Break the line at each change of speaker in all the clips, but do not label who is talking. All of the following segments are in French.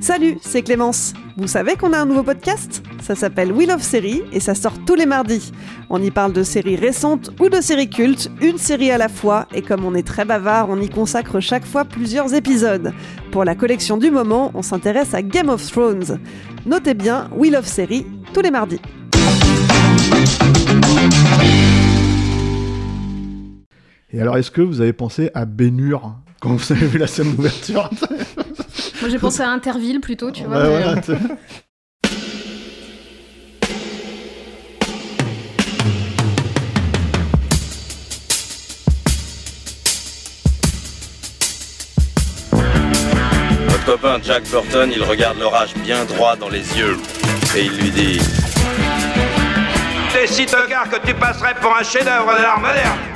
Salut, c'est Clémence. Vous savez qu'on a un nouveau podcast? Ça s'appelle Wheel of Série et ça sort tous les mardis. On y parle de séries récentes ou de séries cultes, une série à la fois, et comme on est très bavard, on y consacre chaque fois plusieurs épisodes. Pour la collection du moment, on s'intéresse à Game of Thrones. Notez bien Wheel of Série tous les mardis.
Et alors, est-ce que vous avez pensé à Bénur quand vous avez vu la scène d'ouverture?
Moi j'ai pensé à Interville plutôt, tu vois.
Ouais,
mais, euh,
copain Jack Burton, il regarde l'orage bien droit dans les yeux et il lui dit
T'es si tocard que tu passerais pour un chef-d'œuvre de l'art moderne.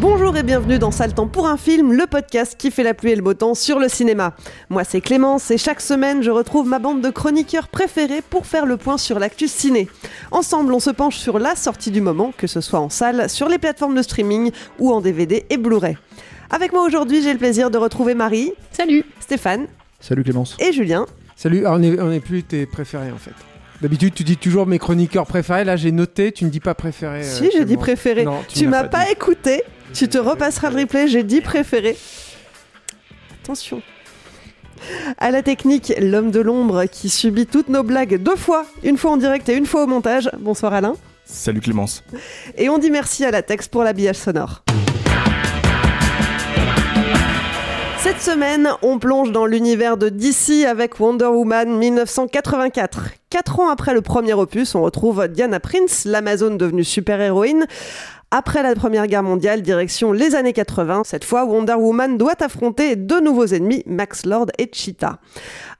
Bonjour et bienvenue dans Sale Temps pour un film, le podcast qui fait la pluie et le beau temps sur le cinéma. Moi c'est Clémence et chaque semaine je retrouve ma bande de chroniqueurs préférés pour faire le point sur l'actu ciné. Ensemble on se penche sur la sortie du moment, que ce soit en salle, sur les plateformes de streaming ou en DVD et Blu-ray. Avec moi aujourd'hui j'ai le plaisir de retrouver Marie,
Salut
Stéphane
Salut Clémence.
et Julien.
Salut, ah, on est, on est plus tes préférés en fait. D'habitude, tu dis toujours mes chroniqueurs préférés. Là, j'ai noté, tu ne dis pas préféré.
si j'ai dit préféré,
Non,
tu m'as pas
dit.
écouté, tu te repasseras le replay, j'ai dit préféré. Attention. À la technique, l'homme de l'ombre qui subit toutes nos blagues deux fois, une fois en direct et une fois au montage. Bonsoir Alain.
Salut Clémence.
Et on dit merci à la texte pour l'habillage sonore. Cette semaine, on plonge dans l'univers de DC avec Wonder Woman 1984. Quatre ans après le premier opus, on retrouve Diana Prince, l'Amazone devenue super-héroïne. Après la Première Guerre mondiale, direction les années 80, cette fois Wonder Woman doit affronter deux nouveaux ennemis, Max Lord et Cheetah.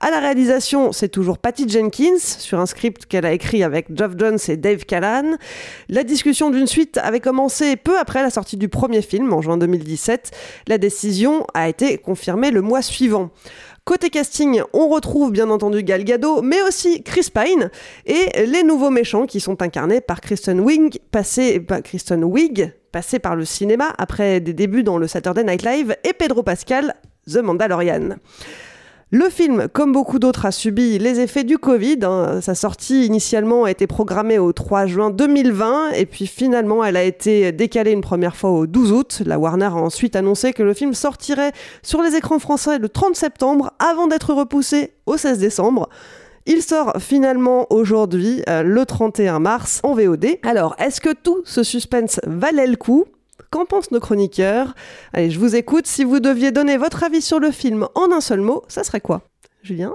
À la réalisation, c'est toujours Patty Jenkins, sur un script qu'elle a écrit avec Geoff Jones et Dave Callan. La discussion d'une suite avait commencé peu après la sortie du premier film, en juin 2017. La décision a été confirmée le mois suivant. Côté casting, on retrouve bien entendu Gal Gadot, mais aussi Chris Pine et les nouveaux méchants qui sont incarnés par Kristen Wiig, passé, Wiig, passé par le cinéma après des débuts dans le Saturday Night Live, et Pedro Pascal, The Mandalorian. Le film, comme beaucoup d'autres, a subi les effets du Covid. hein. Sa sortie initialement a été programmée au 3 juin 2020 et puis finalement elle a été décalée une première fois au 12 août. La Warner a ensuite annoncé que le film sortirait sur les écrans français le 30 septembre avant d'être repoussé au 16 décembre. Il sort finalement aujourd'hui, euh, le 31 mars, en VOD. Alors, est-ce que tout ce suspense valait le coup? Qu'en pensent nos chroniqueurs? Allez, je vous écoute. Si vous deviez donner votre avis sur le film en un seul mot, ça serait quoi? Julien?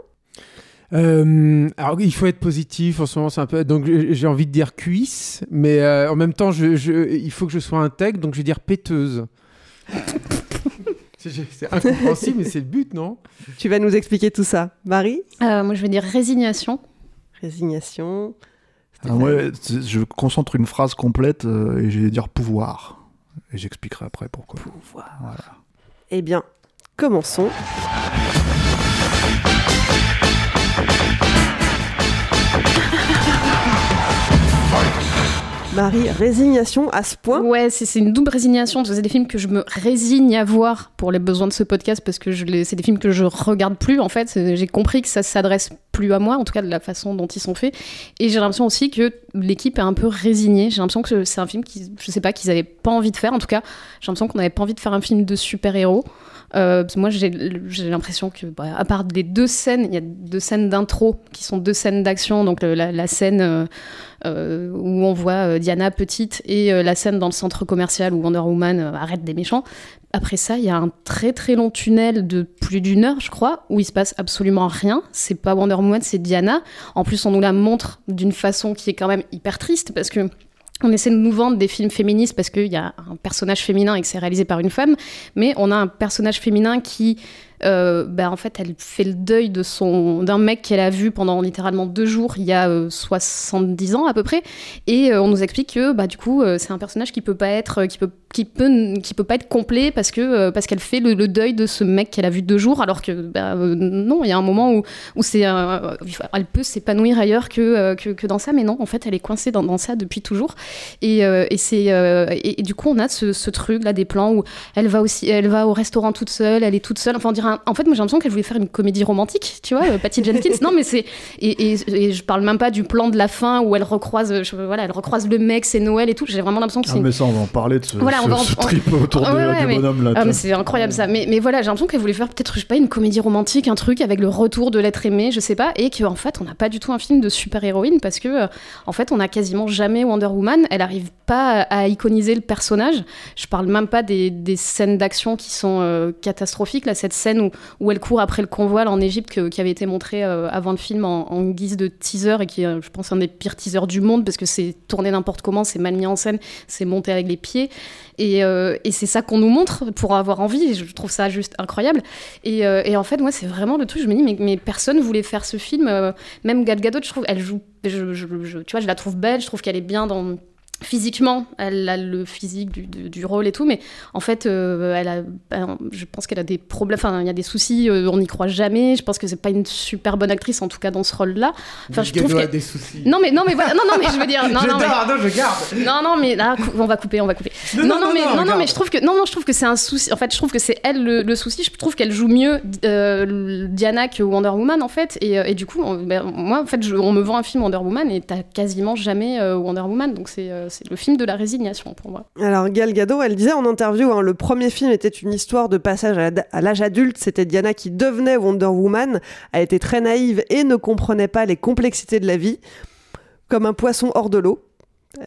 Euh, alors, il faut être positif en ce moment, c'est un peu. Donc, j'ai envie de dire cuisse, mais euh, en même temps, je, je- il faut que je sois intègre, donc je vais dire péteuse. c'est incompréhensible, mais c'est le but, non?
Tu vas nous expliquer tout ça. Marie?
Euh, moi je vais dire résignation.
Résignation.
Ah, je concentre une phrase complète euh, et je vais dire pouvoir. Et j'expliquerai après pourquoi.
Pouvoir.
Voilà.
Eh bien, commençons. Marie, résignation à ce point
Ouais, c'est une double résignation. C'est des films que je me résigne à voir pour les besoins de ce podcast parce que c'est des films que je regarde plus en fait. J'ai compris que ça s'adresse plus à moi, en tout cas de la façon dont ils sont faits. Et j'ai l'impression aussi que l'équipe est un peu résignée. J'ai l'impression que c'est un film qui, je sais pas, qu'ils avaient pas envie de faire. En tout cas, j'ai l'impression qu'on n'avait pas envie de faire un film de super-héros. Euh, moi, j'ai l'impression que, bah, à part les deux scènes, il y a deux scènes d'intro qui sont deux scènes d'action. Donc la, scène euh, euh, où on voit Diana petite et la scène dans le centre commercial où Wonder Woman arrête des méchants. Après ça, il y a un très très long tunnel de plus d'une heure, je crois, où il se passe absolument rien. C'est pas Wonder Woman, c'est Diana. En plus, on nous la montre d'une façon qui est quand même hyper triste parce que on essaie de nous vendre des films féministes parce qu'il y a un personnage féminin et que c'est réalisé par une femme, mais on a un personnage féminin qui, euh, bah, en fait, elle fait le deuil de son d'un mec qu'elle a vu pendant littéralement deux jours il y a euh, 70 ans à peu près, et euh, on nous explique que bah du coup euh, c'est un personnage qui peut pas être qui peut qui peut qui peut pas être complet parce que euh, parce qu'elle fait le, le deuil de ce mec qu'elle a vu deux jours alors que bah, euh, non il y a un moment où où c'est euh, elle peut s'épanouir ailleurs que, euh, que que dans ça mais non en fait elle est coincée dans, dans ça depuis toujours. Et, euh, et c'est euh, et, du coup on a ce, ce truc là des plans où elle va aussi elle va au restaurant toute seule elle est toute seule enfin on dirait un- en fait moi j'ai l'impression qu'elle voulait faire une comédie romantique tu vois euh, Patty Jenkins non mais c'est et, et, et je parle même pas du plan de la fin où elle recroise je- voilà elle recroise le mec c'est Noël et tout j'ai vraiment l'impression que c'est
Ah, mais ça, on va en parler de ce,
Voilà, on va en-
ce trip autour de-
Ouais, ouais,
du
mais-
bonhomme là.
Ah, c'est incroyable ça. Mais, mais voilà, j'ai l'impression qu'elle voulait faire peut-être, je sais pas, une comédie romantique, un truc avec le retour de l'être aimé, je sais pas, et qu'en fait, on n'a pas du tout un film de super-héroïne parce que, euh, en fait, on a quasiment jamais Wonder Woman. Elle arrive pas à, à iconiser le personnage. Je parle même pas des, des scènes d'action qui sont euh, catastrophiques. Là, cette scène où, où elle court après le convoi en Égypte qui avait été montrée euh, avant le film en, guise de teaser et qui est, je pense, un des pires teasers du monde parce que c'est tourné n'importe comment, c'est mal mis en scène, c'est monté avec les pieds. Et, euh, c'est ça qu'on nous montre pour avoir envie. Et je trouve ça juste incroyable. Et, euh, et en fait, moi, c'est vraiment le truc. Je me dis, mais, mais personne voulait faire ce film. même Gal Gadot, je trouve, elle joue. je- tu vois, je la trouve belle. Je trouve qu'elle est bien dans. Physiquement, elle a le physique du, du- du rôle et tout, mais en fait, euh, elle a, ben, je pense qu'elle a des problèmes, enfin, il y a des soucis, euh, on n'y croit jamais. Je pense que c'est pas une super bonne actrice, en tout cas dans ce rôle-là. Enfin, je trouve
a des soucis.
Non, mais non, mais voilà, non, non, mais je veux dire, non,
je
non, mais-
non, je garde.
non, non, mais là, cou- on va couper, on va couper.
Non,
Non,
non,
non, mais
non,
non, mais je trouve que non, non, je trouve que c'est un souci. En fait, je trouve que c'est elle le, le souci. Je trouve qu'elle joue mieux euh, Diana que Wonder Woman en fait. Et, et du coup, on- ben, moi, en fait, je- on me vend un film Wonder Woman et t'as quasiment jamais Wonder Woman. Donc c'est c'est le film de la résignation pour moi.
Alors Gal Gadot, elle disait en interview, hein, le premier film était une histoire de passage à, l'âge adulte. C'était Diana qui devenait Wonder Woman. Elle était très naïve et ne comprenait pas les complexités de la vie, comme un poisson hors de l'eau.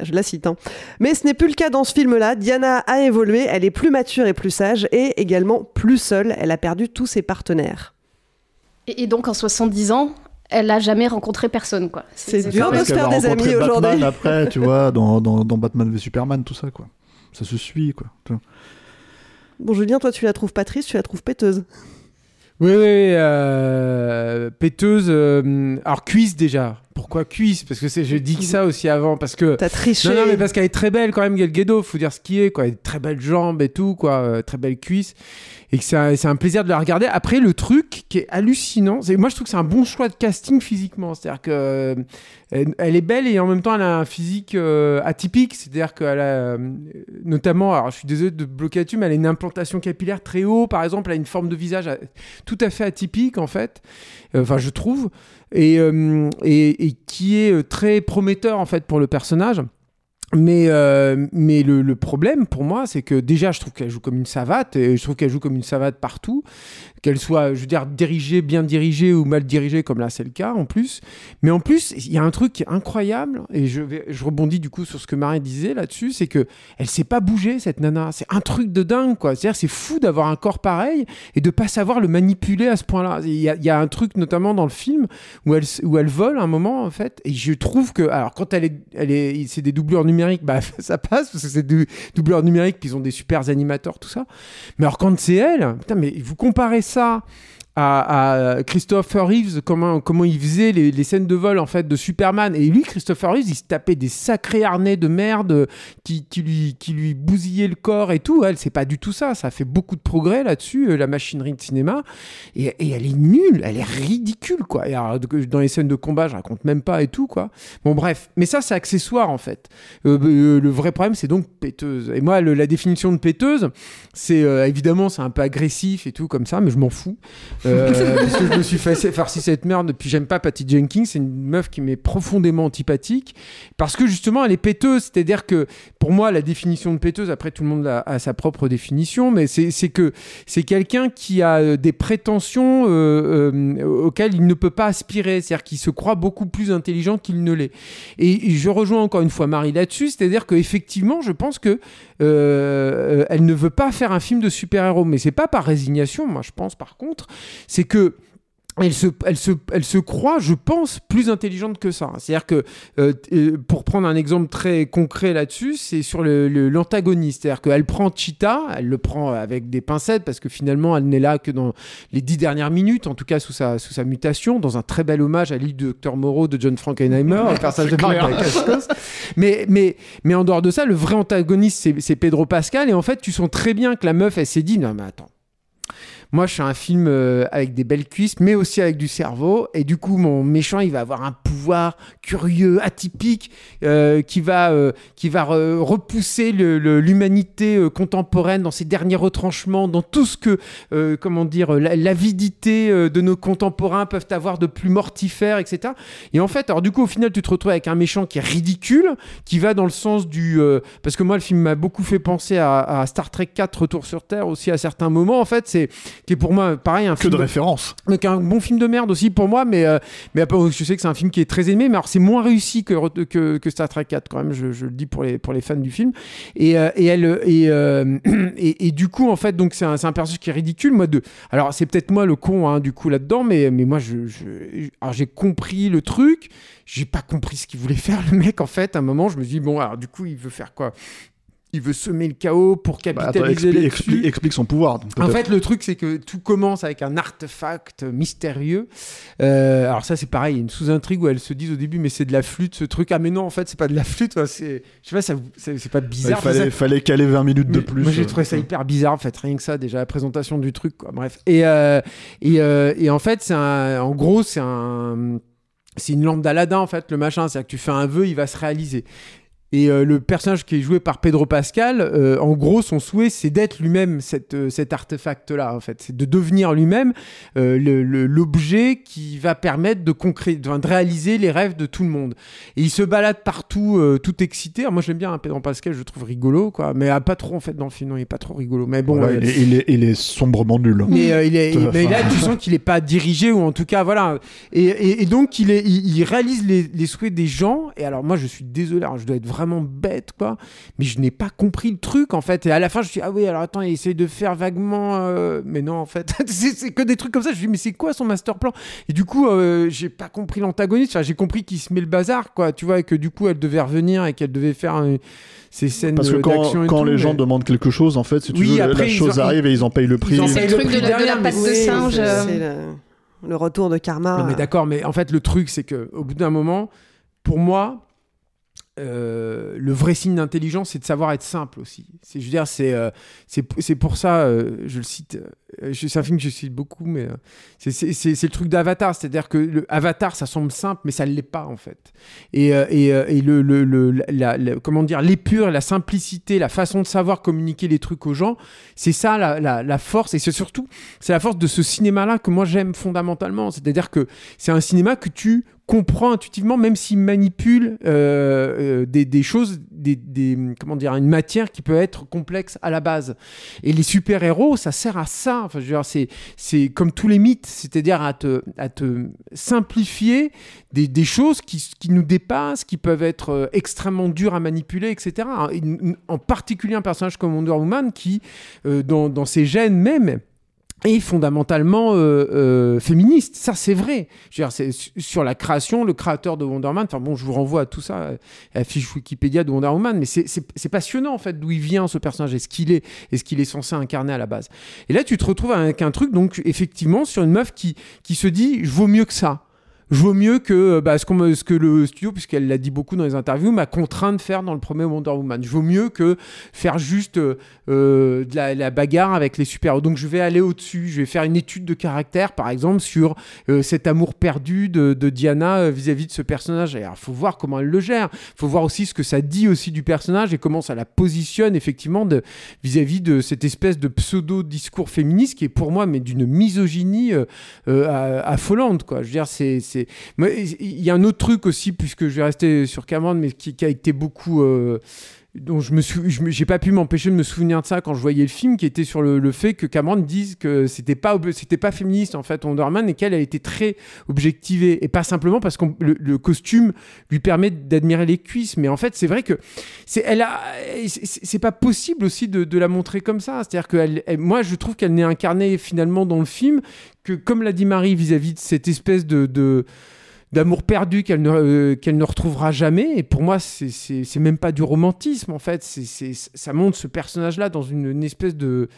Je la cite. hein. Mais ce n'est plus le cas dans ce film-là. Diana a évolué, elle est plus mature et plus sage, et également plus seule. Elle a perdu tous ses partenaires.
Et, et donc en 70 ans, elle a jamais rencontré personne quoi.
C'est dur de se faire des amis aujourd'hui.
après, tu vois, dans, dans, dans Batman v Superman, tout ça, quoi. Ça se suit, quoi. tu vois.
Bon, Julien, toi, tu la trouves pas triste, tu la trouves péteuse.
Oui, oui, euh, péteuse. euh, alors, cuisse déjà. Pourquoi cuisse? Parce que c'est, je dis que ça aussi avant. Parce que.
T'as triché.
Non, non, mais parce qu'elle est très belle quand même, Gal Gadot, faut dire ce qui est, quoi. Elle a très belles jambes et tout, quoi. euh, très belles cuisses. Et que c'est un, un plaisir de la regarder. Après, le truc qui est hallucinant, c'est moi je trouve que c'est un bon choix de casting physiquement. C'est-à-dire que euh, elle, elle est belle et en même temps elle a un physique euh, atypique. C'est-à-dire qu'elle a notamment, alors je suis désolé de bloquer là-dessus, mais elle a une implantation capillaire très haut, par exemple. Elle a une forme de visage tout à fait atypique en fait. Enfin, je trouve. Et, euh, et, et qui est euh, très prometteur en fait pour le personnage. Mais, euh, mais le, le problème pour moi, c'est que déjà, je trouve qu'elle joue comme une savate, et je trouve qu'elle joue comme une savate partout, qu'elle soit, je veux dire, dirigée, bien dirigée ou mal dirigée, comme là c'est le cas en plus. Mais en plus, il y a un truc qui est incroyable, et je, je rebondis du coup sur ce que Marie disait là-dessus, c'est que elle sait pas bouger cette nana. C'est un truc de dingue, quoi. C'est-à-dire, c'est fou d'avoir un corps pareil et de pas savoir le manipuler à ce point-là. Il y y a un truc notamment dans le film où elle, où elle vole un moment en fait, et je trouve que, alors quand elle est, elle est, c'est des doublures numériques, bah ça passe parce que c'est des doubleurs numériques, puis ils ont des super animateurs, tout ça. Mais alors quand c'est elle, putain, mais vous comparez ça à, Christopher Reeves, comment, comment il faisait les, les scènes de vol en fait de Superman. Et lui, Christopher Reeves, il se tapait des sacrés harnais de merde qui, qui, lui, qui lui bousillaient le corps et tout. Elle, c'est pas du tout ça. Ça fait beaucoup de progrès là-dessus, euh, la machinerie de cinéma. Et, elle est nulle, elle est ridicule, quoi. Dans les scènes de combat, je raconte même pas et tout, quoi. Bon, bref. Mais ça, c'est accessoire, en fait. Euh, euh, le vrai problème, c'est donc péteuse. Et moi, la définition de péteuse, c'est évidemment, c'est un peu agressif et tout, comme ça, mais je m'en fous. Euh, parce que je me suis fait farci cette merde. Puis j'aime pas Patty Jenkins. C'est une meuf qui m'est profondément antipathique parce que justement elle est péteuse. C'est-à-dire que pour moi la définition de péteuse, après tout le monde a, a sa propre définition, mais c'est que c'est quelqu'un qui a euh, des prétentions euh, euh, auxquelles il ne peut pas aspirer. C'est-à-dire qu'il se croit beaucoup plus intelligent qu'il ne l'est. Et je rejoins encore une fois Marie là-dessus. C'est-à-dire qu'effectivement, je pense que elle ne veut pas faire un film de super-héros. Mais c'est pas par résignation, moi je pense par contre, c'est que elle se, elle, se, elle se croit, je pense, plus intelligente que ça. C'est-à-dire que, euh, euh, pour prendre un exemple très concret là-dessus, c'est sur l'antagoniste. Le, l'antagoniste. C'est-à-dire qu'elle prend Cheetah, elle le prend avec des pincettes parce que finalement, elle n'est là que dans les dix dernières minutes, en tout cas sous sa, sous sa mutation, dans un très bel hommage à l'île du Docteur Moreau de John Frankenheimer, un personnage de mais, mais, mais en dehors de ça, le vrai antagoniste, c'est Pedro Pascal. Et en fait, tu sens très bien que la meuf, elle s'est dit, non mais attends moi, je suis un film euh, avec des belles cuisses, mais aussi avec du cerveau. Et du coup, mon méchant, il va avoir un pouvoir curieux, atypique, euh, qui va, euh, qui va repousser l'humanité contemporaine dans ses derniers retranchements, dans tout ce que, comment dire, l'avidité de nos contemporains peuvent avoir de plus mortifère, etc. Et en fait, alors du coup, au final, tu te retrouves avec un méchant qui est ridicule, qui va dans le sens du... parce que moi, le film m'a beaucoup fait penser à, à Star Trek 4, Retour sur Terre, aussi à certains moments. En fait, c'est qui est pour moi pareil un
que
film
de référence.
Donc un bon film de merde aussi pour moi, mais euh, mais après, je sais que c'est un film qui est très aimé, mais alors c'est moins réussi que, que, que Star Trek 4 quand même. Je, je, le dis pour les pour les fans du film. Et, euh, et elle et, euh, et, et du coup en fait donc c'est un, un personnage qui est ridicule. Moi de alors c'est peut-être moi le con hein, du coup là-dedans, mais mais moi je, je alors j'ai compris le truc. J'ai pas compris ce qu'il voulait faire le mec en fait. À un moment je me dis bon alors du coup il veut faire quoi? Il veut semer le chaos pour capitaliser
bah, attends, explique,
là-dessus.
explique, explique son pouvoir. donc,
En fait, le truc, c'est que tout commence avec un artefact mystérieux. Euh, alors ça, c'est pareil, il y a une sous-intrigue où elles se disent au début, mais c'est de la flûte, ce truc. Ah mais non, en fait, c'est pas de la flûte. enfin, c'est, je sais pas, ça, c'est pas
il
bizarre. ça-
fallait caler 20 minutes de plus.
Moi, j'ai
euh,
trouvé ça hyper bizarre, en fait, rien que ça, déjà, la présentation du truc, quoi. Bref. Et, euh, et, euh, et en fait, c'est en gros, c'est un, c'est une lampe d'Aladin, en fait, le machin. C'est-à-dire que tu fais un vœu, il va se réaliser. Et euh, le personnage qui est joué par Pedro Pascal, euh, en gros, son souhait, c'est d'être lui-même cette, euh, cet artefact-là, en fait. C'est de devenir lui-même le- le- l'objet qui va permettre de, concré- de, de réaliser les rêves de tout le monde. Et il se balade partout, tout excité. Alors, moi, j'aime bien hein, Pedro Pascal, je le trouve rigolo, quoi. Mais ah, pas trop, en fait, dans le film, non, il est pas trop rigolo. Mais bon,
voilà, il, est, il, est, il est sombrement nul.
mais, il est, mais là, tu sens qu'il est pas dirigé ou en tout cas, voilà. Et, et- et donc, il, est, il, il réalise les, les souhaits des gens. Et alors, moi, je suis désolé, alors, je dois être vraiment bête, quoi. Mais je n'ai pas compris le truc, en fait. Et à la fin, je me suis dit, ah oui, alors attends, il essaye de faire vaguement. euh, Mais non, en fait, c'est que des trucs comme ça. Je me suis dit, mais c'est quoi son master plan? Et du coup, euh, j'ai pas compris l'antagoniste. Enfin, j'ai compris qu'il se met le bazar, quoi. Tu vois, et que du coup, elle devait revenir et qu'elle devait faire euh, ces scènes
Parce que quand, quand
tout,
les gens demandent quelque chose, en fait, si tu
Oui,
veux, la-
après,
la chose
ont-
arrive et ils en payent le prix.
C'est le truc de la- de la patte singe,
le retour de karma.
Non, mais d'accord, mais en fait, le truc, c'est que au bout d'un moment, pour moi, euh, le vrai signe d'intelligence, c'est de savoir être simple aussi. C'est, je veux dire, c'est, euh, c'est, pour ça, euh, je le cite, euh, c'est un film que je cite beaucoup, mais c'est, le truc d'Avatar. C'est-à-dire que le Avatar, ça semble simple, mais ça ne l'est pas, en fait. Et, et, et le, le, le- la- comment dire, l'épure, la simplicité, la façon de savoir communiquer les trucs aux gens, c'est ça la, la, la force. Et c'est surtout, c'est la force de ce cinéma-là que moi j'aime fondamentalement. C'est-à-dire que c'est un cinéma que tu comprends intuitivement, même s'il manipule euh, euh, des, des choses, des, des- comment dire, une matière qui peut être complexe à la base. Et les super-héros, ça sert à ça. Enfin, je veux dire, c'est, c'est comme tous les mythes, c'est-à-dire à te, à te simplifier des, des choses qui, qui nous dépassent, qui peuvent être euh, extrêmement dures à manipuler, etc. En- En particulier un personnage comme Wonder Woman qui, euh, dans, dans ses gènes même, est fondamentalement euh, euh, féministe. Ça, c'est vrai. Je veux dire, sur la création, le créateur de Wonder Woman. Enfin bon, je vous renvoie à tout ça, euh, à la fiche Wikipédia de Wonder Woman. Mais c'est passionnant en fait d'où il vient ce personnage et ce qu'il est et ce qu'il est censé incarner à la base? Et là, tu te retrouves avec un truc donc effectivement sur une meuf qui qui se dit, je vaux mieux que ça. Je vaux mieux que bah, ce, me- ce que le studio, puisqu'elle l'a dit beaucoup dans les interviews, m'a contraint de faire dans le premier Wonder Woman. Je mieux que faire juste euh, euh, de la, bagarre avec les super-héros. Donc je vais aller au-dessus, je vais faire une étude de caractère, par exemple, sur euh, cet amour perdu de, Diana euh, vis-à-vis de ce personnage. Alors, faut voir comment elle le gère. faut voir aussi ce que ça dit aussi du personnage et comment ça la positionne effectivement vis-à-vis de cette espèce de pseudo-discours féministe qui est pour moi mais d'une misogynie euh, euh, affolante. Quoi. Je veux dire, c'est, Il y a un autre truc aussi, puisque je vais rester sur Cameron, mais qui, qui a été beaucoup... euh, dont je me j'ai pas pu m'empêcher de me souvenir de ça quand je voyais le film, qui était sur le, fait que Cameron dise que c'était pas c'était pas féministe en fait Wonder et qu'elle a été très objectivée et pas simplement parce que le, costume lui permet d'admirer les cuisses, mais en fait c'est vrai que c'est elle a c'est- pas possible aussi de, de la montrer comme ça, c'est-à-dire que moi je trouve qu'elle n'est incarnée finalement dans le film que comme l'a dit Marie vis-à-vis de cette espèce de d'amour perdu qu'elle ne, euh, qu'elle ne retrouvera jamais. Et pour moi, c'est, c'est, même pas du romantisme, en fait. C'est, ça montre ce personnage-là dans une espèce de,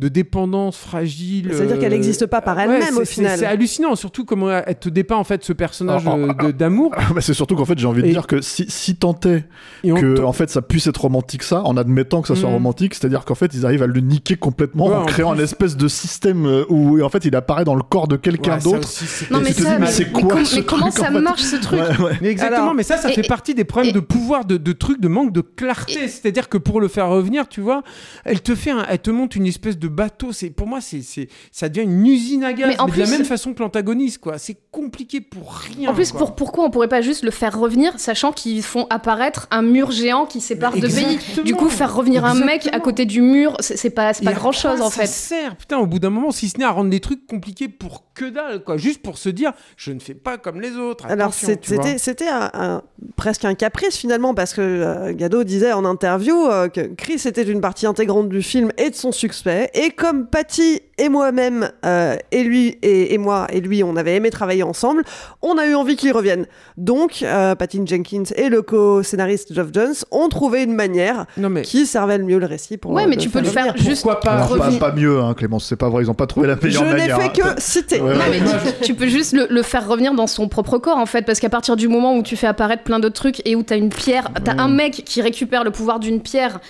de dépendance fragile.
C'est-à-dire qu'elle
euh,
n'existe pas par elle-même, au final.
C'est hallucinant, surtout comment elle te dépeint, en fait, ce personnage
Ah,
euh,
ah,
d'amour.
Bah, c'est surtout qu'en fait, j'ai envie de
Et-
dire que si, si tant est que en fait ça puisse être romantique ça, en admettant que ça soit
Mm.
romantique, c'est-à-dire qu'en fait ils arrivent à le niquer complètement
Ouais,
en
en
créant
plus.
un espèce de système euh, où en fait il apparaît dans le corps de quelqu'un
Ouais,
d'autre.
Non, mais ça,
mais c'est quoi ce
mais comment
truc,
ça
en fait
marche ce truc
Ouais, ouais.
Mais exactement,
Alors-
mais ça, ça
et-
fait partie des problèmes de pouvoir, de, de trucs, de manque de clarté. C'est-à-dire que pour le faire revenir, tu vois, elle te fait, elle te monte une espèce de bateau. C'est pour moi, c'est, c'est, ça devient une usine à gaz,
Mais en
mais de la même façon que l'antagoniste, quoi. C'est compliqué pour rien.
En plus,
quoi.
pour, pourquoi on pourrait pas juste le faire revenir, sachant qu'ils font apparaître un mur géant qui sépare deux pays?
Exactement.
Du coup, faire revenir un mec à côté du mur, c'est c'est pas, c'est pas grand chose en
ça
fait.
sert, putain, au bout d'un moment, si ce n'est à rendre des trucs compliqués pour que dalle, quoi. Juste pour se dire, je ne fais pas comme les autres.
Alors
Attention,
c'est-
tu vois.
c'était c'était un- un- presque un caprice finalement parce que euh, Gado disait en interview euh, que Chris était une partie intégrante du film et de son succès et comme Patty et moi-même euh, et lui et, et moi et lui on avait aimé travailler ensemble, on a eu envie qu'il revienne. Donc euh, Patty Jenkins et le co-scénariste Geoff Jones ont trouvé une manière
Non, mais
qui servait le mieux le récit pour
Ouais,
euh,
mais tu peux le faire
revenir.
juste
Pourquoi pas
pas, mieux, hein, Clémence, c'est pas vrai, ils ont pas trouvé la
Je
meilleure
n'ai
manière.
fait
hein.
que citer.
Ouais,
Non,
ouais.
mais tu, tu peux juste le, le faire revenir dans son propre corps en fait, parce qu'à partir du moment où tu fais apparaître plein d'autres trucs et où t'as une pierre, t'as un mec qui récupère le pouvoir d'une pierre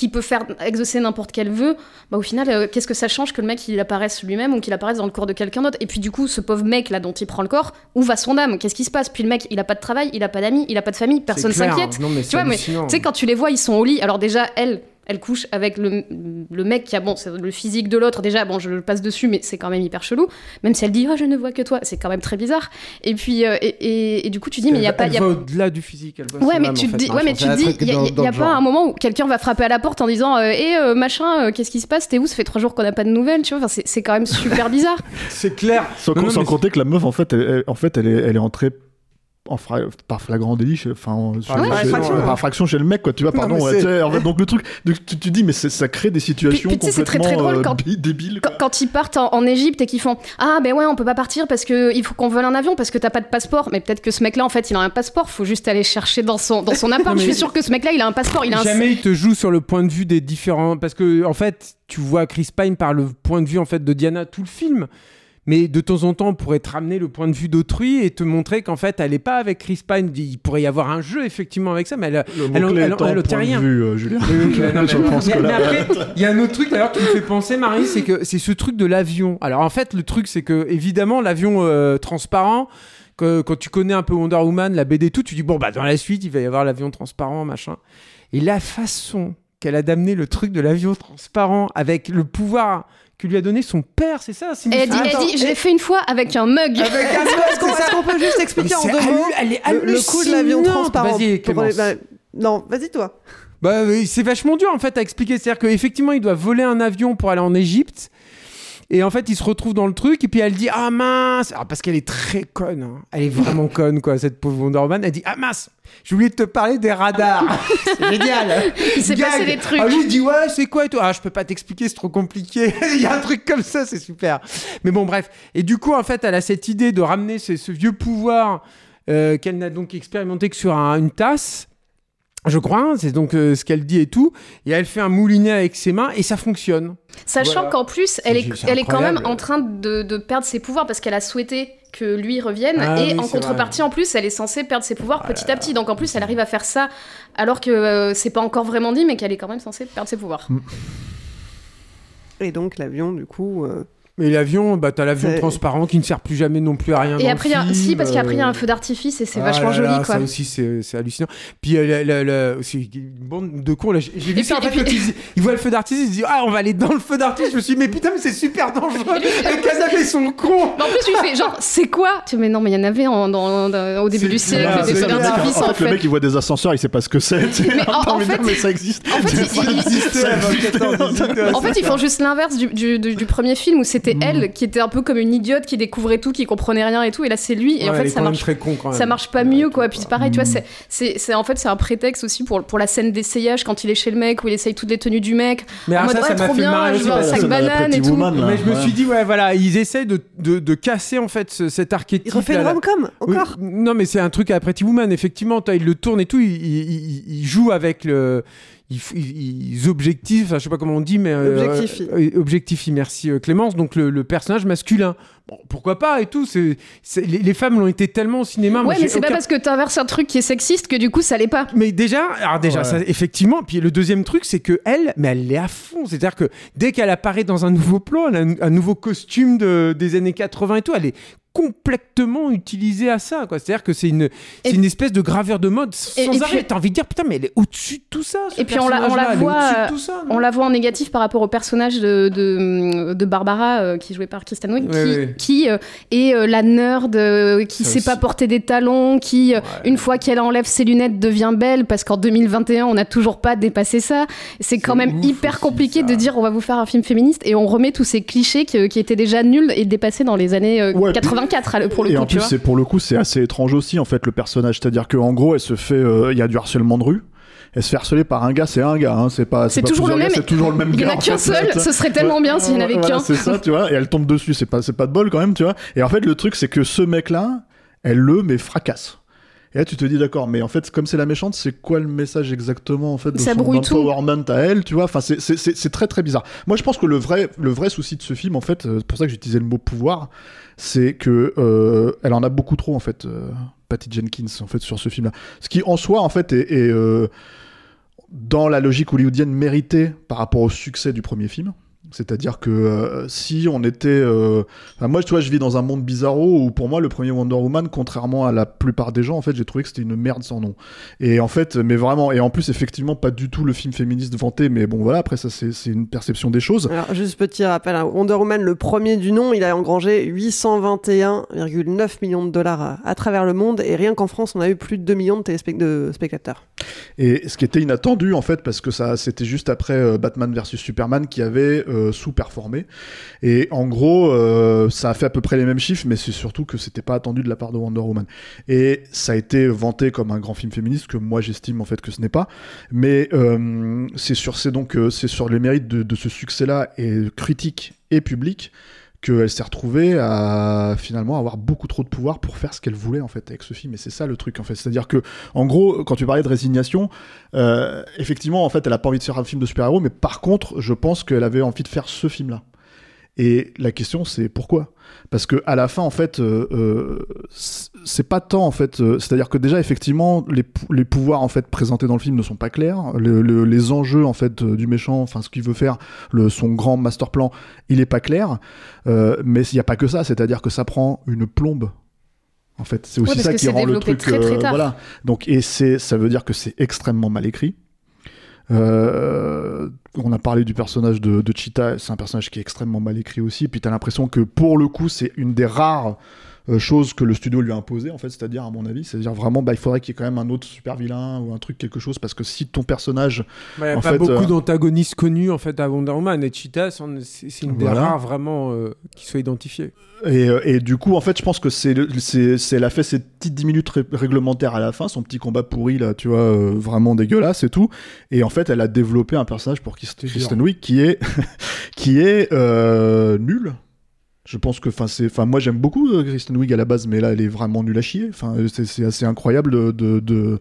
qui peut faire exaucer n'importe quel vœu, bah au final, euh, qu'est-ce que ça change que le mec il apparaisse lui-même ou qu'il apparaisse dans le corps de quelqu'un d'autre? Et puis du coup, ce pauvre mec là dont il prend le corps, où va son âme? Qu'est-ce qui se passe? Puis le mec, il a pas de travail, il a pas d'amis, il a pas de famille, personne s'inquiète. Tu vois, mais tu sais, quand tu les vois, ils sont au lit. Alors déjà, elle, elle couche avec le, le mec qui a, bon, c'est le physique de l'autre. Déjà, bon, je le passe dessus, mais c'est quand même hyper chelou. Même si elle dit, oh, je ne vois que toi, c'est quand même très bizarre. Et puis, euh, et, et- et du coup, tu dis, mais il y a
Elle
pas. il y a-
va au-delà du physique. Elle va
Ouais, mais tu
en
te
fait,
dis, ouais,
hein,
mais
je
tu dis, il y a, y a pas un moment où quelqu'un va frapper à la porte en disant, euh, hé, euh, machin, euh, qu'est-ce qui se passe? T'es où? Ça fait trois jours qu'on n'a pas de nouvelles, tu vois. Enfin, c'est- c'est quand même super bizarre.
C'est clair.
Sans,
Non, non,
sans
mais
compter que la meuf, en fait, elle, elle- en fait, elle est, elle est entrée en fra- par flagrant délit, chez- enfin, chez-
Ouais,
chez-
infraction,
par
ouais.
infraction chez le mec, quoi. Tu vois, pardon. ouais, tu en fait, donc le truc, donc, tu te dis, mais ça crée des situations
puis, tu sais, c'est très,
complètement
très drôle
euh,
quand-
bi- débiles.
Quand,
quoi.
quand ils partent en, en Égypte et qu'ils font Ah, ben ouais, on peut pas partir parce que il faut qu'on vole un avion parce que t'as pas de passeport. Mais peut-être que ce mec-là, en fait, il a un passeport. Faut juste aller chercher dans son, dans son appart. Je suis sûr que ce mec-là, il a un passeport. Il a un.
Jamais il te joue sur le point de vue des différents. Parce que, en fait, tu vois Chris Pine par le point de vue en fait, de Diana tout le film. Mais de temps en temps, on pourrait te ramener le point de vue d'autrui et te montrer qu'en fait, elle n'est pas avec Chris Pine. Il pourrait y avoir un jeu, effectivement, avec ça, mais elle,
Le
elle, elle,
étant
elle
point
obtient
de
rien.
vue, euh, Julien.
Mais- après, il y a un autre truc d'ailleurs qui me fait penser, Marie, c'est que c'est ce truc de l'avion. Alors en fait, le truc, c'est que évidemment, l'avion euh, transparent, que, quand tu connais un peu Wonder Woman, la BD, et tout, tu dis bon, bah dans la suite, il va y avoir l'avion transparent, machin. Et la façon qu'elle a d'amener le truc de l'avion transparent avec le pouvoir que lui a donné son père, c'est ça
elle dit, elle dit, je l'ai fait une fois avec un mug.
Est-ce qu'on- est-ce qu'on est-ce qu'on peut juste expliquer en deux
c'est
mots
hallu- elle est
le, le coup de l'avion transparent
Vas-y,
bah, Non, vas-y toi.
Bah, c'est vachement dur en fait à expliquer. C'est-à-dire qu'effectivement, il doit voler un avion pour aller en Égypte. Et en fait, il se retrouve dans le truc. Et puis elle dit Ah mince Alors, Parce qu'elle est très conne. hein. Elle est vraiment conne, quoi, cette pauvre Wonder Woman. Elle dit Ah mince J'ai oublié de te parler des radars. c'est génial.
Il s'est passé des trucs.
Ah, lui, il dit Ouais, c'est quoi et tout Ah, je peux pas t'expliquer, c'est trop compliqué. il y a un truc comme ça, c'est super. Mais bon, bref. Et du coup, en fait, elle a cette idée de ramener ce, ce vieux pouvoir euh, qu'elle n'a donc expérimenté que sur un- une tasse. Je crois, hein, c'est donc euh, ce qu'elle dit et tout. Et elle fait un moulinet avec ses mains et ça fonctionne.
Sachant
Voilà.
qu'en plus, elle est, elle est quand même en train de, de perdre ses pouvoirs parce qu'elle a souhaité que lui revienne.
Ah
et
oui,
en contrepartie, en plus, elle est censée perdre ses pouvoirs petit à petit. Donc en plus, elle arrive à faire ça alors que euh, c'est pas encore vraiment dit, mais qu'elle est quand même censée perdre ses pouvoirs.
Et donc l'avion, du coup. euh,
Mais l'avion, bah t'as l'avion transparent qui ne sert plus jamais non plus à rien.
Et
dans
après, il
le
y a,
film,
si, parce qu'après, il y a un
euh,
feu d'artifice et c'est
ah
vachement
là
joli,
là,
quoi.
Ça aussi, c'est hallucinant. Puis, euh, la- la- une bande de cons. là. J'ai vu ça, en fait,
puis-
quand ils, ils voient le feu d'artifice, ils se disent Ah, on va aller dans le feu d'artifice. Je me suis dit Mais putain, mais c'est super dangereux. Les canapés sont cons.
Mais en plus, tu fais genre, c'est quoi? Tu mais non, mais il y en avait en- dans- dans- au début du siècle, des feux d'artifice,
en
en
fait, le mec il voit des ascenseurs, il sait pas ce que c'est.
Mais
ça existe.
En fait,
Ça
il- il-
existe.
Existait avant 14, existait.
En fait, ils font juste l'inverse du premier film où c'était
Mm.
elle qui était un peu comme une idiote qui découvrait tout, qui comprenait rien et tout. Et là, c'est lui. Et en fait, ça marche.
très con quand même.
Ça marche pas mieux, quoi. Puis c'est pareil, tu vois,
Mm.
c'est, c'est, c'est- en fait, c'est un prétexte aussi pour, pour la scène d'essayage quand il est chez le mec, où il essaye toutes les tenues du mec.
Mais
en
alors
mode,
ça, ça
ouais,
m'a
trop
fait
bien,
marrer parce que
sac banane et tout.
Woman, là.
Mais je me suis dit, ouais, voilà, ils essayent de, de, de casser en fait ce- cet archétype.
Il refait
là, là.
rom-com,
Oui,
encore
non, mais c'est un truc à Pretty Woman, effectivement. Il le tourne et tout, il, il, il- il joue avec le. Ils objectifs, enfin, je sais pas comment on dit, mais. euh,
Objectifie.
euh, objectifie, merci euh, Clémence. Donc le, le personnage masculin. Bon, pourquoi pas et tout. Les, les femmes l'ont été tellement au cinéma.
Ouais, mais c'est pas parce que t'inverses un truc qui est sexiste que du coup, ça l'est pas.
mais déjà, alors déjà,
Ouais.
ça, effectivement. Puis le deuxième truc, c'est que elle, mais elle l'est à fond. C'est-à-dire que dès qu'elle apparaît dans un nouveau plan, elle a un, un nouveau costume de, des années 80 et tout, elle est complètement utilisée à ça. quoi. C'est-à-dire que c'est une, c'est une espèce de graveur de mode sans
Et- et
arrêt.
puis-
T'as envie de dire, putain, mais elle est au-dessus de tout ça. ce
Et puis on la, on la voit, euh,
ça,
on la voit en négatif par rapport au personnage de, de, de Barbara euh, qui est joué par Kristen Wiig,
Ouais,
qui,
ouais.
qui, euh, est euh, la nerd qui
Ça
sait pas porter des talons, qui une fois qu'elle enlève ses lunettes devient belle parce qu'en 2021 on n'a toujours pas dépassé ça. C'est quand même
ouf
hyper compliqué de dire on va vous faire un film féministe et on remet tous ces clichés qui, qui étaient déjà nuls et dépassés dans les années euh,
Ouais,
84 à- pour le
et
coup.
en
tu
plus, c'est pour le coup, c'est assez étrange aussi en fait le personnage. C'est-à-dire qu'en gros, elle se fait, euh, il y a du harcèlement de rue. Elle se fait harceler par un gars, c'est un gars, hein, c'est pas.
C'est toujours le même.
gars, C'est toujours le même
Il y
gars.
en a qu'un seul, ce serait tellement bien s'il y en avait qu'un.
C'est ça, tu vois. Et elle tombe dessus, c'est pas, c'est pas de bol quand même, tu vois. Et en fait, le truc, c'est que ce mec-là, elle le mais fracasse. Et là, tu te dis, d'accord, mais en fait, comme c'est la méchante, c'est quoi le message exactement, en fait, de
Ça
son empowerment à elle, tu vois? Enfin, c'est- très très bizarre. Moi, je pense que le vrai, le vrai souci de ce film, en fait, euh, c'est pour ça que j'utilisais le mot pouvoir, c'est que euh, elle en a beaucoup trop, en fait, euh, Patty Jenkins, en fait, sur ce film-là. Ce qui, en soi, en fait, est, est, euh, dans la logique hollywoodienne mérité par rapport au succès du premier film. C'est-à-dire que euh, si on était... euh, enfin, moi, tu vois, je vis dans un monde bizarro où pour moi, le premier Wonder Woman, contrairement à la plupart des gens, en fait, j'ai trouvé que c'était une merde sans nom. Et en fait, mais vraiment, et en plus, effectivement, pas du tout le film féministe vanté, mais bon, voilà, après, ça, c'est une perception des choses.
Alors, juste petit rappel, hein, Wonder Woman, le premier du nom, il a engrangé 821,9 millions de dollars à, à travers le monde, et rien qu'en France, on a eu plus de 2 millions de, téléspect- de spectateurs.
Et ce qui était inattendu en fait, parce que ça, c'était juste après euh, Batman vs Superman qui avait euh, sous-performé. Et en gros, euh, ça a fait à peu près les mêmes chiffres, mais c'est surtout que c'était pas attendu de la part de Wonder Woman. Et ça a été vanté comme un grand film féministe que moi j'estime en fait que ce n'est pas. Mais euh, c'est sur, c'est donc, euh, c'est sur les mérites de, de ce succès-là et critique et public qu'elle s'est retrouvée à finalement avoir beaucoup trop de pouvoir pour faire ce qu'elle voulait en fait avec ce film. Et c'est ça le truc en fait. C'est à dire que en gros quand tu parlais de résignation euh, effectivement en fait elle a pas envie de faire un film de super-héros mais par contre je pense qu'elle avait envie de faire ce film là et la question c'est pourquoi? Parce que à la fin en fait euh, euh, c'est pas tant en fait euh, c'est à dire que déjà effectivement les, les pouvoirs en fait présentés dans le film ne sont pas clairs. Le- le- les enjeux en fait euh, du méchant enfin ce qu'il veut faire le, son grand master plan il est pas clair. Euh, mais il n'y a pas que ça c'est à dire que ça prend une plombe en fait c'est aussi
Ouais,
ça qui rend le truc
très, très
euh, voilà. Donc et c'est ça veut dire que c'est extrêmement mal écrit euh, on a parlé du personnage de, de Cheetah, c'est un personnage qui est extrêmement mal écrit aussi. Puis t'as l'impression que pour le coup, c'est une des rares euh, choses que le studio lui a imposé en fait, c'est-à-dire à mon avis, c'est-à-dire vraiment, bah, il faudrait qu'il y ait quand même un autre super vilain ou un truc quelque chose parce que si ton personnage,
Il n'y a
en
pas
fait,
beaucoup
euh,
d'antagonistes connus en fait à Wonder Woman et Cheetah c'est une des rares vraiment euh, qui soit identifiée.
Et, et du coup, en fait, je pense que c'est, le- c'est, c'est, elle a fait ses petites 10 minutes ré- réglementaires à la fin, son petit combat pourri, là, tu vois, vraiment dégueulasse et tout. Et en fait, elle a développé un personnage pour Krist- Kristen Wiig qui est, qui est nul. Je pense que, enfin, c'est, enfin, moi j'aime beaucoup euh, Kristen Wiig à la base, mais là elle est vraiment nulle à chier. Enfin, c'est, c'est assez incroyable de-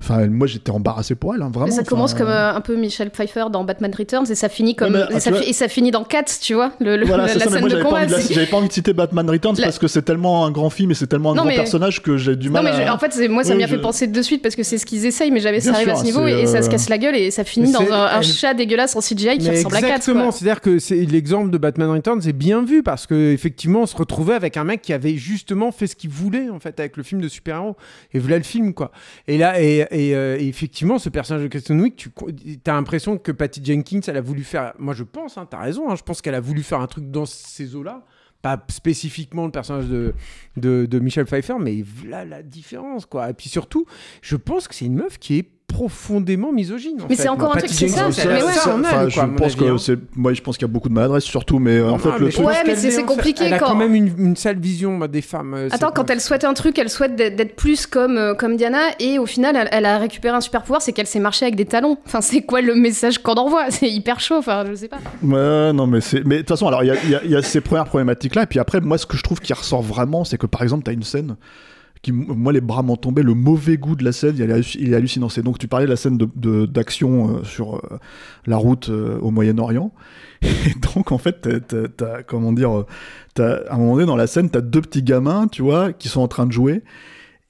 Enfin, moi j'étais embarrassé pour elle, hein, vraiment.
Mais ça
Enfin,
commence comme euh, un peu Michelle Pfeiffer dans Batman Returns et ça finit comme
Ouais, mais,
et, ça
tu
fi-
vois-
et ça finit dans Cats, tu vois, le, le-
Voilà,
la
ça,
scène
moi
de
j'avais pas,
combat.
j'avais pas envie de citer Batman Returns
La-
parce que c'est tellement un grand film et c'est tellement un
Non,
grand
mais-
personnage que j'ai du
Non
mal
mais
à...
je- en fait moi ça
Oui,
m'y a fait penser de suite parce que c'est ce qu'ils essayent mais jamais
Bien
ça arrive à ce niveau et, ça se
euh,
casse la gueule et ça finit dans un, chat dégueulasse en CGI qui ressemble à Cats
exactement, c'est-à-dire que l'exemple de Batman Returns est bien vu parce que effectivement on se retrouvait avec un mec qui avait justement fait ce qu'il voulait en fait avec le film de super-héros et voilà le film quoi. Et là et, et, euh, et effectivement ce personnage de Kristen Wiig, tu as l'impression que Patty Jenkins elle a voulu faire, moi je pense, hein, t'as raison, hein, je pense qu'elle a voulu faire un truc dans ces eaux là. Pas spécifiquement le personnage de, de, Michel Pfeiffer, mais là la différence quoi. Et puis surtout, je pense que c'est une meuf qui est profondément misogyne.
Mais c'est encore un truc, c'est ça,
je pense
avis,
que
hein.
c'est moi je pense qu'il y a beaucoup de maladresse surtout mais euh, en fait
mais
le truc
Ouais, mais c'est- compliqué
Elle a
quand-
quand même une, une sale vision des femmes. euh,
Attends, quand elle souhaite un truc, elle souhaite d'être plus comme, euh, comme Diana, et au final, elle, elle a récupéré un super pouvoir, c'est qu'elle s'est marcher avec des talons. Enfin, c'est quoi le message qu'on envoie? C'est hyper chaud, enfin, je sais pas.
Ouais, non, mais c'est. Mais de toute façon, alors, il y a, ces premières problématiques-là. Et puis après, moi, ce que je trouve qui ressort vraiment, c'est que par exemple, tu as une scène qui, moi, les bras m'ont tombé. Le mauvais goût de la scène, il est, hallucinant. C'est donc, tu parlais de la scène d'action de, d'action euh, sur euh, la route euh, au Moyen-Orient. Et donc, en fait, t'as- t'as- t'as, comment dire, t'as, à un moment donné dans la scène, tu as deux petits gamins, tu vois, qui sont en train de jouer.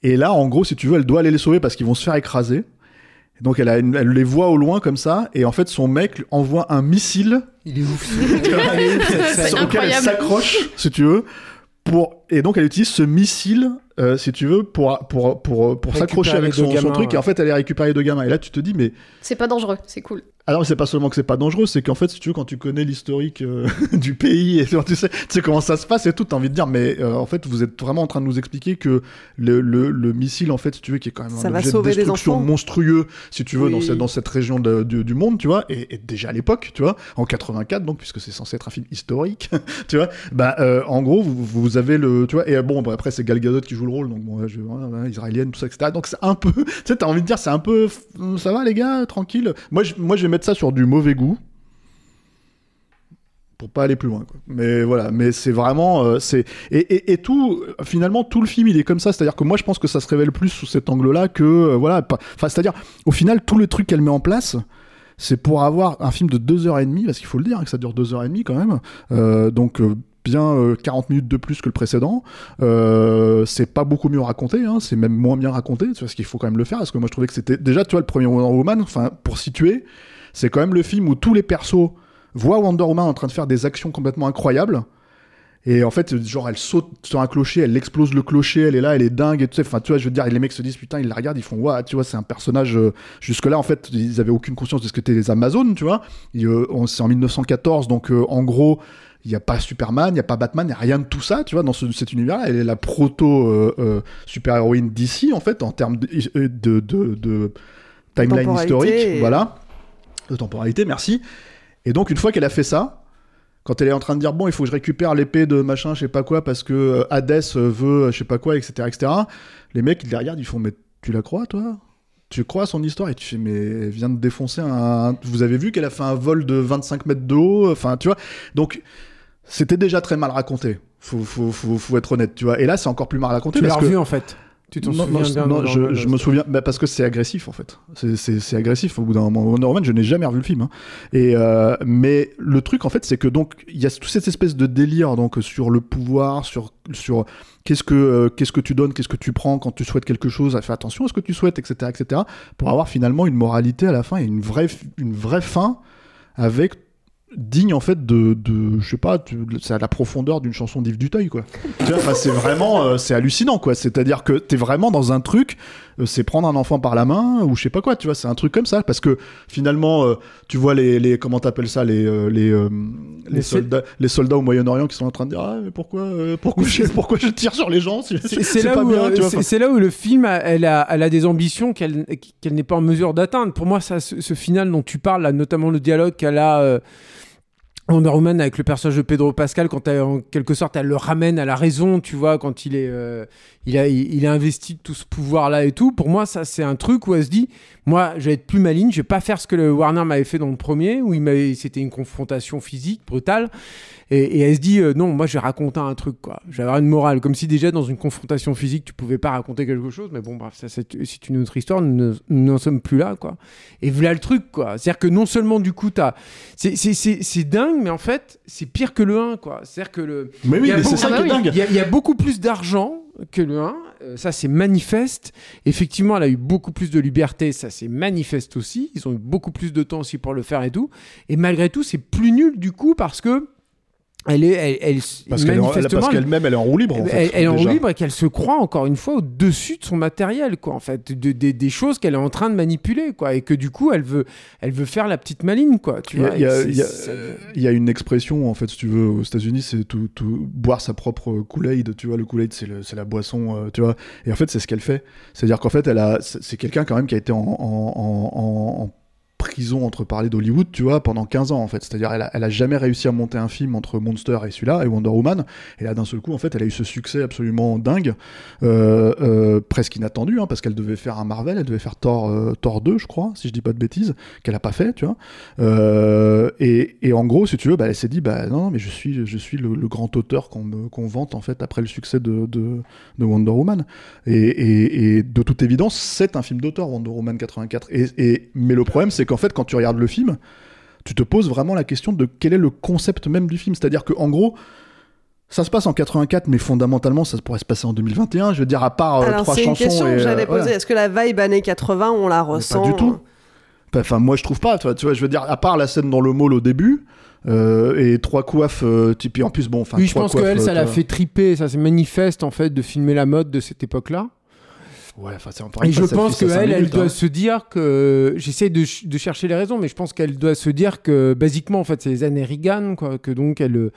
Et là, en gros, si tu veux, elle doit aller les sauver parce qu'ils vont se faire écraser. Et Donc elle, a une- elle les voit au loin comme ça, et en fait son mec envoie un missile
Il est ouf.
Sur lequel elle s'accroche, si tu veux, pour et donc elle utilise ce missile, euh, si tu veux, pour pour pour pour s'accrocher avec son, son truc, et en fait elle est récupérée deux gamins. Et là tu te dis mais
C'est pas dangereux, c'est cool.
alors c'est pas seulement que c'est pas dangereux, c'est qu'en fait si tu veux quand tu connais l'historique euh, du pays et tu sais, tu sais comment ça se passe et tout, t'as envie de dire mais euh, en fait vous êtes vraiment en train de nous expliquer que le, le, le missile en fait si tu veux qui est quand même
Ça
un objet de destruction monstrueux si tu veux dans cette dans cette région de- du, du monde tu vois et, et déjà à l'époque tu vois en 84 donc puisque c'est censé être un film historique tu vois bah euh, en gros vous, vous avez le et euh, bon bah, après c'est Gal Gadot qui joue le rôle donc bon israélienne tout ça etc donc c'est un peu tu sais t'as envie de dire c'est un peu f- ça va les gars tranquille? Moi je, moi je vais mettre ça sur du mauvais goût. Pour pas aller plus loin mais voilà mais c'est vraiment euh, c'est et, et, et tout euh, finalement tout le film il est comme ça. C'est à dire que moi je pense que ça se révèle plus sous cet angle là que euh, voilà enfin c'est à dire au final tout le truc qu'elle met en place c'est pour avoir un film de 2h30 parce qu'il faut le dire hein, que ça dure 2h30 quand même. Euh, donc euh, bien euh, 40 minutes de plus que le précédent. Euh, c'est pas beaucoup mieux raconté hein, c'est même moins bien raconté parce qu'il faut quand même le faire parce que moi je trouvais que c'était déjà tu vois le premier Wonder Woman enfin pour situer c'est quand même le film où tous les persos voient Wonder Woman en train de faire des actions complètement incroyables. Et en fait, genre, elle saute sur un clocher, elle explose le clocher, elle est là, elle est dingue, et sais, enfin, tu vois, je veux dire, les mecs se disent, putain, ils la regardent, ils font, waouh, tu vois, c'est un personnage, euh, jusque-là, en fait, ils avaient aucune conscience de ce que étaient les Amazones, tu vois. Euh, c'est en 1914, donc, euh, en gros, il n'y a pas Superman, il n'y a pas Batman, il n'y a rien de tout ça, tu vois, dans ce- cet univers-là. Elle est la proto euh, euh, d'ici, en fait, en termes de, de, de- de timeline
Temporalité
historique, voilà, de temporalité, merci. Et donc, une fois qu'elle a fait ça, quand elle est en train de dire bon il faut que je récupère l'épée de machin je sais pas quoi parce que euh, Hadès euh, veut euh, je sais pas quoi etc etc les mecs ils les regardent ils font mais tu la crois toi? Tu crois à son histoire? Et tu fais mais elle vient de défoncer un vous avez vu qu'elle a fait un vol de 25 mètres de haut enfin tu vois? Donc c'était déjà très mal raconté faut, faut, faut, faut être honnête tu vois et là c'est encore plus mal raconté
Tu l'as
que
revu en fait. Tu t'en souviens
non,
bien
non, je, me souviens bah, parce que c'est agressif en fait. C'est agressif au bout d'un moment. Wonder Woman, je n'ai jamais revu le film. hein. Et euh, mais le truc en fait, c'est que donc il y a toute cette espèce de délire donc sur le pouvoir, sur sur qu'est-ce que euh, qu'est-ce que tu donnes, qu'est-ce que tu prends quand tu souhaites quelque chose. Fais attention à ce que tu souhaites, etc., etc. Pour avoir finalement une moralité à la fin et une vraie une vraie fin avec digne en fait de, de je sais pas c'est à la profondeur d'une chanson d'Yves Duteuil quoi. Tu vois c'est vraiment euh, c'est hallucinant quoi. C'est à dire que t'es vraiment dans un truc c'est prendre un enfant par la main ou je sais pas quoi tu vois c'est un truc comme ça. Parce que finalement euh, tu vois les, les comment t'appelles ça les euh, les, euh, les soldats les soldats au Moyen-Orient qui sont en train de dire ah mais pourquoi euh, pourquoi je, pourquoi je tire sur les gens si-
C'est là,
pas
où,
bien
euh,
tu vois
c'est- là où le film a, elle a, elle a des ambitions qu'elle qu'elle n'est pas en mesure d'atteindre. Pour moi, ça, ce, ce final dont tu parles, là, notamment le dialogue qu'elle a euh, Wonder Woman avec le personnage de Pedro Pascal, quand elle, en quelque sorte elle le ramène à la raison, tu vois, quand il est, euh, il a, il, a investi tout ce pouvoir-là et tout. Pour moi, ça c'est un truc où elle se dit, Moi, je vais être plus maligne, je vais pas faire ce que le Warner m'avait fait dans le premier, où il c'était une confrontation physique brutale. Et, et elle se dit, euh, non, moi, je vais raconter un truc, quoi. Je vais avoir une morale. Comme si déjà, dans une confrontation physique, tu pouvais pas raconter quelque chose. Mais bon, bref, c'est, une autre histoire. Nous ne- nous n'en sommes plus là, quoi. Et voilà le truc, quoi. C'est-à-dire que non seulement, du coup, t'as. C'est, dingue, mais en fait, c'est pire que le 1, quoi. C'est-à-dire que le.
Mais oui, mais c'est ça qui est dingue.
Il y, y a beaucoup plus d'argent que le 1. Euh, ça, c'est manifeste. Effectivement, elle a eu beaucoup plus de liberté. Ça, c'est manifeste aussi. Ils ont eu beaucoup plus de temps aussi pour le faire et tout. Et malgré tout, c'est plus nul du coup parce que. Elle est, elle, elle-
Parce qu'elle-même, elle est en roue libre, en
elle,
fait,
elle est en roue libre et qu'elle se croit encore une fois au-dessus de son matériel, quoi, en fait, de- de- des choses qu'elle est en train de manipuler, quoi, et que du coup, elle veut, elle veut faire la petite maligne, quoi. Tu
Il y a-
vois,
il y, a- y y une expression, en fait, si tu veux, aux États-Unis, c'est tout, tout- boire sa propre Kool-Aid. Tu vois, le Kool-Aid, c'est la boisson, euh, tu vois. Et en fait, c'est ce qu'elle fait. C'est-à-dire qu'en fait, elle a, c'est quelqu'un quand même qui a été en, en- en- en- en prison entre parler d'Hollywood, tu vois, pendant 15 ans, en fait. C'est-à-dire, elle a, jamais réussi à monter un film entre Monster et celui-là, et Wonder Woman. Et là, d'un seul coup, en fait, elle a eu ce succès absolument dingue, euh, euh, presque inattendu, hein, parce qu'elle devait faire un Marvel, elle devait faire Thor, euh, Thor 2, je crois, si je dis pas de bêtises, qu'elle a pas fait, tu vois. Euh, et, en gros, si tu veux, bah, elle s'est dit, bah non, mais je suis, le, grand auteur qu'on vante en fait après le succès de, de, de Wonder Woman. Et, et- de toute évidence, c'est un film d'auteur, Wonder Woman 84. Et, et- mais le problème, c'est qu'en fait, quand tu regardes le film, tu te poses vraiment la question de quel est le concept même du film. C'est-à-dire qu'en gros, ça se passe en 84, mais fondamentalement, ça pourrait se passer en 2021. Je veux dire, à part euh,
Alors,
trois
c'est une
chansons.
question
et,
que
euh,
j'allais
voilà.
poser. Est-ce que la vibe années 80, on la ressent
Pas du tout. Enfin, moi, je trouve pas. Tu vois, je veux dire, à part la scène dans le mall au début euh, et trois coiffes. Euh, tu- puis en plus, bon, enfin.
oui, je
trois
pense
coiffes,
qu'elle, ça
euh,
l'a fait triper, ça c'est manifeste en fait de filmer la mode de cette époque-là.
Ouais, enfin, c'est encore
Et je pense qu'elle, elle doit
hein.
se dire que. J'essaie de, ch- de chercher les raisons, mais je pense qu'elle doit se dire que, basiquement, en fait, c'est les années Reagan, quoi. Que donc, elle, euh,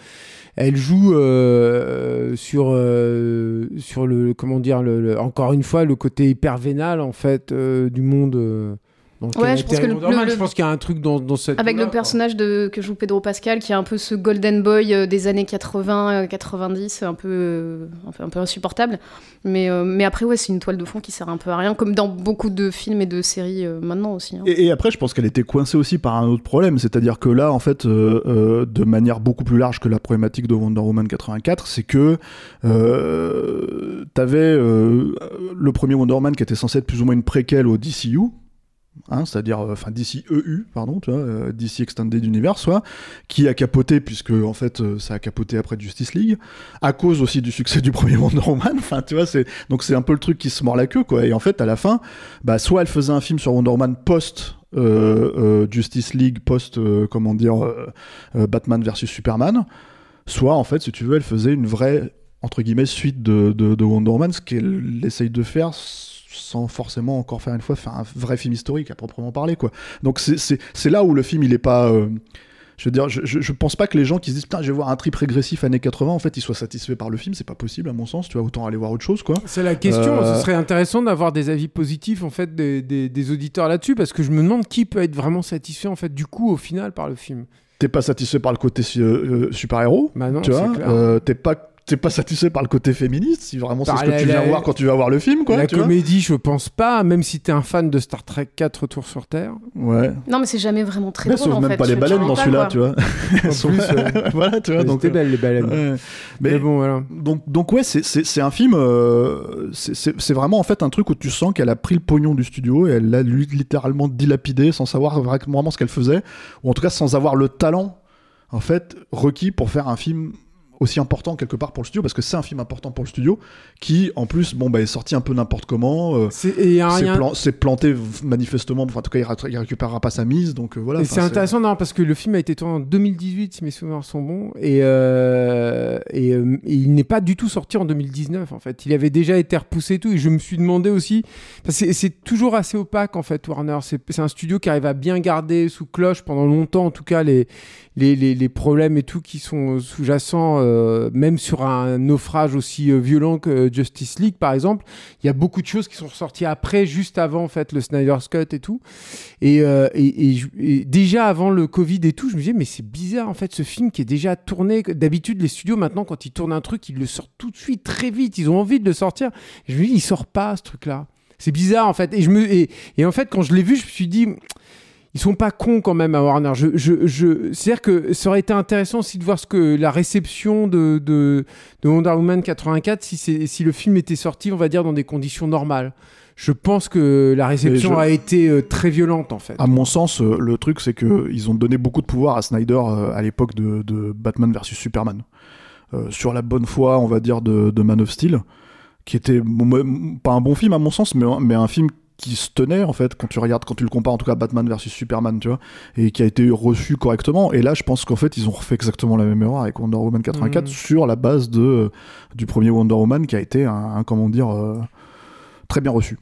elle joue euh, sur, euh, sur le. Comment dire, le, le- encore une fois, le côté hyper vénal, en fait, euh, du monde. Euh,
Ouais,
elle
je pense que le- le-
Je pense qu'il y a un truc dans, dans cette.
Avec le personnage de, que joue Pedro Pascal, qui est un peu ce golden boy euh, des années 80, euh, 90, un peu, euh, enfin, un peu insupportable. Mais, euh, mais après, ouais, c'est une toile de fond qui sert un peu à rien, comme dans beaucoup de films et de séries euh, maintenant aussi. hein.
Et, et après, je pense qu'elle était coincée aussi par un autre problème, c'est-à-dire que là, en fait, euh, euh, de manière beaucoup plus large que la problématique de Wonder Woman 84, c'est que euh, t'avais euh, le premier Wonder Woman qui était censé être plus ou moins une préquelle au DCU. Hein, c'est-à-dire euh, enfin DC EU pardon tu vois euh, DC Extended Universe soit qui a capoté puisque en fait euh, ça a capoté après Justice League à cause aussi du succès du premier Wonder Woman enfin tu vois c'est donc c'est un peu le truc qui se mord la queue quoi. Et en fait à la fin bah soit elle faisait un film sur Wonder Woman post euh, euh, Justice League post euh, comment dire euh, euh, Batman versus Superman soit en fait si tu veux elle faisait une vraie entre guillemets suite de, de Wonder Woman ce qu'elle essaye de faire sans forcément encore faire une fois faire un vrai film historique à proprement parler quoi donc c'est- là où le film il est pas euh, je veux dire, je, je, je pense pas que les gens qui se disent putain, je vais voir un trip régressif années 80, en fait, ils soient satisfaits par le film. C'est pas possible, à mon sens. Tu vois, autant aller voir autre chose, quoi.
C'est la question.
Euh,
Ce serait intéressant d'avoir des avis positifs en fait des, des- des auditeurs là-dessus parce que je me demande qui peut être vraiment satisfait en fait du coup au final par le film.
T'es pas satisfait par le côté euh, super-héros,
Bah
T'es pas, t'es pas satisfait par le côté féministe, si vraiment c'est ce que
la-
tu viens
la-
voir quand tu vas voir le film, quoi.
la
tu vois.
comédie, je pense pas, même si t'es un fan de Star Trek 4 Retour sur Terre.
Ouais.
Non, mais c'est jamais vraiment très
Mais
drôle.
sauf
en
même
fait.
pas les baleines dans celui-là, tu vois. Sont-
plus,
voilà, tu vois.
C'était
euh,
belle les baleines.
ouais.
Mais, bon, voilà.
Donc, donc ouais, c'est- un film. euh, c'est- vraiment en fait un truc où tu sens qu'elle a pris le pognon du studio et elle l'a littéralement dilapidé sans savoir vraiment ce qu'elle faisait, ou en tout cas sans avoir le talent en fait requis pour faire un film aussi important quelque part pour le studio parce que c'est un film important pour le studio qui en plus bon bah est sorti un peu n'importe comment euh,
C'est
plan- planté manifestement enfin en tout cas il, ra- il récupérera pas sa mise donc euh, voilà
c'est intéressant non, parce que le film a été tourné en 2018, si mes souvenirs sont bons, et, euh, et, euh, et il n'est pas du tout sorti en 2019 en fait. Il avait déjà été repoussé et tout, et je me suis demandé aussi, parce que c'est- c'est toujours assez opaque en fait, Warner. C'est c'est un studio qui arrive à bien garder sous cloche pendant longtemps, en tout cas, les, les, les, problèmes et tout qui sont sous-jacents, euh, même sur un naufrage aussi euh, violent que Justice League par exemple. Il y a beaucoup de choses qui sont ressorties après, juste avant en fait le Snyder's Cut et tout. Et, euh, et, déjà avant le Covid et tout, je me disais, mais c'est bizarre en fait ce film qui est déjà tourné. D'habitude, les studios maintenant, quand ils tournent un truc, ils le sortent tout de suite, très vite. Ils ont envie de le sortir. Je me dis, il sort pas ce truc-là. C'est bizarre en fait. Et, je me, et en fait, quand je l'ai vu, je me suis dit, ils sont pas cons quand même à Warner. Je, je, je... C'est-à-dire que ça aurait été intéressant aussi de voir ce que la réception de, de, de Wonder Woman 84, si, si le film était sorti, on va dire, dans des conditions normales. Je pense que la réception
je-
a été euh, très violente en fait.
À mon sens, euh, le truc, c'est que ils ont donné beaucoup de pouvoir à Snyder euh, à l'époque de, de Batman vs Superman. Sur la bonne foi, on va dire, de, de Man of Steel, qui était bon, pas un bon film à mon sens, mais un film qui se tenait en fait quand tu regardes, quand tu le compares en tout cas Batman vs Superman, tu vois, et qui a été reçu correctement. Et là, je pense qu'en fait, ils ont refait exactement la même erreur avec Wonder Woman 84
Mhm.
sur la base de du premier Wonder Woman qui a été un, un, comment dire euh, très bien reçu.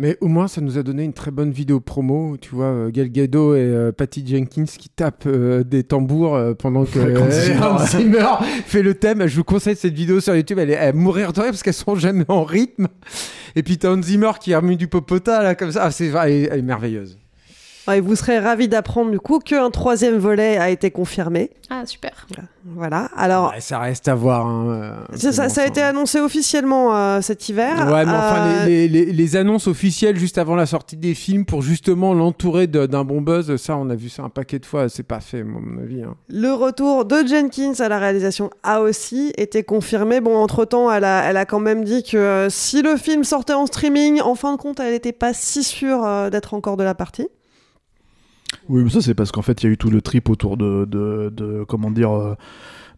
Mais au moins, ça nous a donné une très bonne vidéo promo. Tu vois, euh, Gal Gadot et euh, Patty Jenkins qui tapent euh, des tambours euh, pendant que Hans Zimmer fait le thème. Je vous conseille cette vidéo sur YouTube. Elle est à mourir de rire parce qu'elles sont jamais en rythme. Et puis t'as Hans Zimmer qui a remis du popota là comme ça. Ah, c'est elle est, elle est merveilleuse.
Ouais, vous serez ravis d'apprendre du coup qu'un troisième volet a été confirmé.
Ah, super.
Voilà. Alors,
Ouais, ça reste à voir. hein, euh,
ça, ça- ça a été annoncé officiellement euh, cet hiver.
Ouais, mais enfin,
Euh,
les, les- les- les annonces officielles juste avant la sortie des films pour justement l'entourer d'un bon buzz, ça, on a vu ça un paquet de fois. C'est pas fait, à mon avis. hein.
Le retour de Jenkins à la réalisation a aussi été confirmé. Bon, entre-temps, elle a, elle a quand même dit que euh, si le film sortait en streaming, en fin de compte, elle n'était pas si sûre euh, d'être encore de la partie.
Oui, mais ça c'est parce qu'en fait il y a eu tout le trip autour de, de, de- comment dire euh,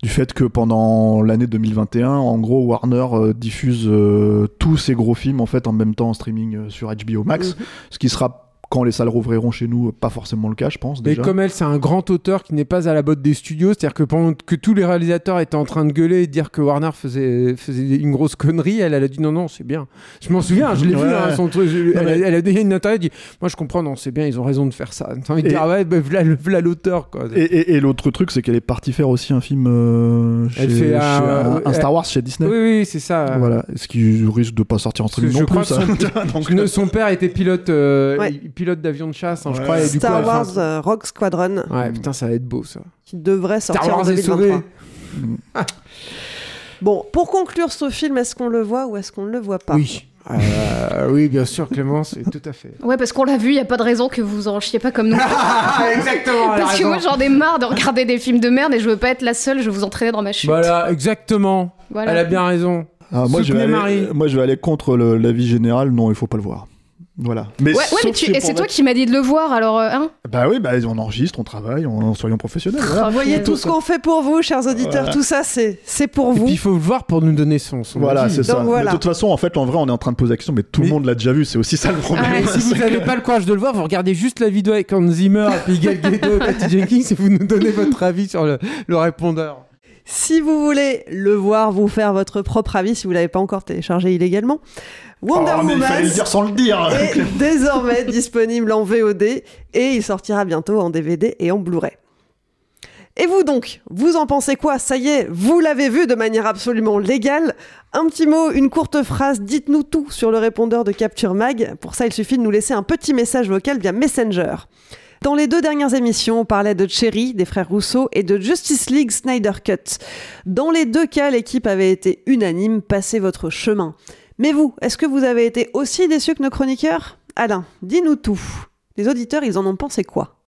du fait que pendant l'année 2021, en gros Warner euh, diffuse euh, tous ses gros films en fait en même temps en streaming sur HBO Max, ce qui sera quand les salles rouvriront chez nous pas forcément le cas, je pense
Et
déjà.
comme elle, c'est un grand auteur qui n'est pas à la botte des studios, c'est-à-dire que pendant que tous les réalisateurs étaient en train de gueuler et de dire que Warner faisait, faisait une grosse connerie, elle, elle a dit non, non, c'est bien. Je m'en souviens, je l'ai vu,
Ouais.
hein, son truc. je- elle, a-
mais-
elle a donné une interview, elle dit Moi, je comprends, non, c'est bien, ils ont raison de faire ça. T'as envie de
Et-
dire, ah ouais, bah, voilà, l'auteur, quoi.
Et, et- et l'autre truc, c'est qu'elle est partie faire aussi un film euh, chez,
Elle fait
chez
un-
un, un Star Wars chez Disney.
Oui, oui, c'est ça.
Voilà, ce qui risque de pas sortir en streaming
je
non
crois
plus.
que
ça.
son,
Donc,
Ne- son père était pilote, euh,
Ouais.
Pilote d'avion de chasse, hein, je crois. Et du coup,
Star
fin-
Wars euh, Rogue Squadron,
Ouais, putain, ça va être beau, ça.
qui devrait sortir
Star
en
Wars est
2023.
sauvé.
Bon, pour conclure ce film, est-ce qu'on le voit ou est-ce qu'on ne le voit pas
Oui. Euh, oui, bien sûr, Clémence, tout à fait.
Ouais, parce qu'on l'a vu, il y a pas de raison que vous en chiez pas comme nous.
Exactement.
parce que
raison.
moi, j'en ai marre de regarder des films de merde et je veux pas être la seule, je vais vous entraîner dans ma chute.
Voilà, exactement.
Voilà.
Elle a bien raison.
Ah, moi, je vais aller,
Marie.
moi, je vais aller contre l'avis général. Non, il faut pas le voir. Voilà. Mais
Ouais, mais tu- c'est toi qui m'as dit de le voir, alors, euh, hein
Bah oui, bah, on enregistre, on travaille, on, soyons professionnels. Voilà.
Vous voyez tout ce qu'on fait pour vous, chers auditeurs,
Voilà.
tout ça, c'est c'est pour
Et
vous.
puis il faut le voir pour nous donner son. son
Voilà,
avis.
c'est ça.
Voilà.
De toute façon, en fait, en vrai, on est en train de poser la question, mais tout
Mais-
le monde l'a déjà vu. C'est aussi ça le problème.
Ah, si vous n'avez pas le courage de le voir, vous regardez juste la vidéo avec Hans Zimmer et puis Gal Gadot et Patty Jenkins et vous nous donnez votre avis sur le, le répondeur.
Si vous voulez le voir, vous faire votre propre avis, si vous l'avez pas encore téléchargé illégalement, Wonder
Oh, mais il fallait
Woman
le dire sans le dire.
est désormais disponible en VOD et il sortira bientôt en DVD et en Blu-ray. Et vous donc, vous en pensez quoi? Ça y est, vous l'avez vu de manière absolument légale. Un petit mot, une courte phrase, dites-nous tout sur le répondeur de Capture Mag. Pour ça, il suffit de nous laisser un petit message vocal via Messenger. Dans les deux dernières émissions, on parlait de Cherry, des frères Rousseau, et de Justice League Snyder Cut. Dans les deux cas, l'équipe avait été unanime, passez votre chemin. Mais vous, est-ce que vous avez été aussi déçu que nos chroniqueurs? Alain, dis-nous tout. Les auditeurs, ils en ont pensé quoi?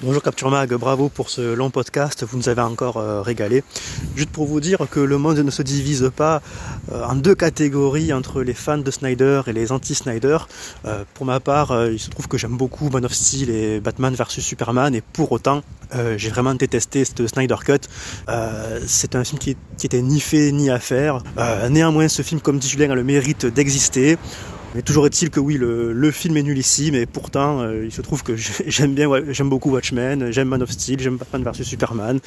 Bonjour Capture Mag, bravo pour ce long podcast, vous nous avez encore euh, régalé. Juste pour vous dire que le monde ne se divise pas euh, en deux catégories entre les fans de Snyder et les anti-Snyder. Euh, pour ma part, il se trouve que j'aime beaucoup Man of Steel et Batman vs Superman et pour autant, j'ai vraiment détesté ce Snyder Cut. C'est un film qui, qui était ni fait ni à faire. Néanmoins, ce film, comme dit Julien, a le mérite d'exister. Mais toujours est-il que oui, le, le film est nul ici, mais pourtant, euh, il se trouve que j'ai- j'aime bien, j'aime beaucoup Watchmen, j'aime Man of Steel, j'aime Batman vs Superman.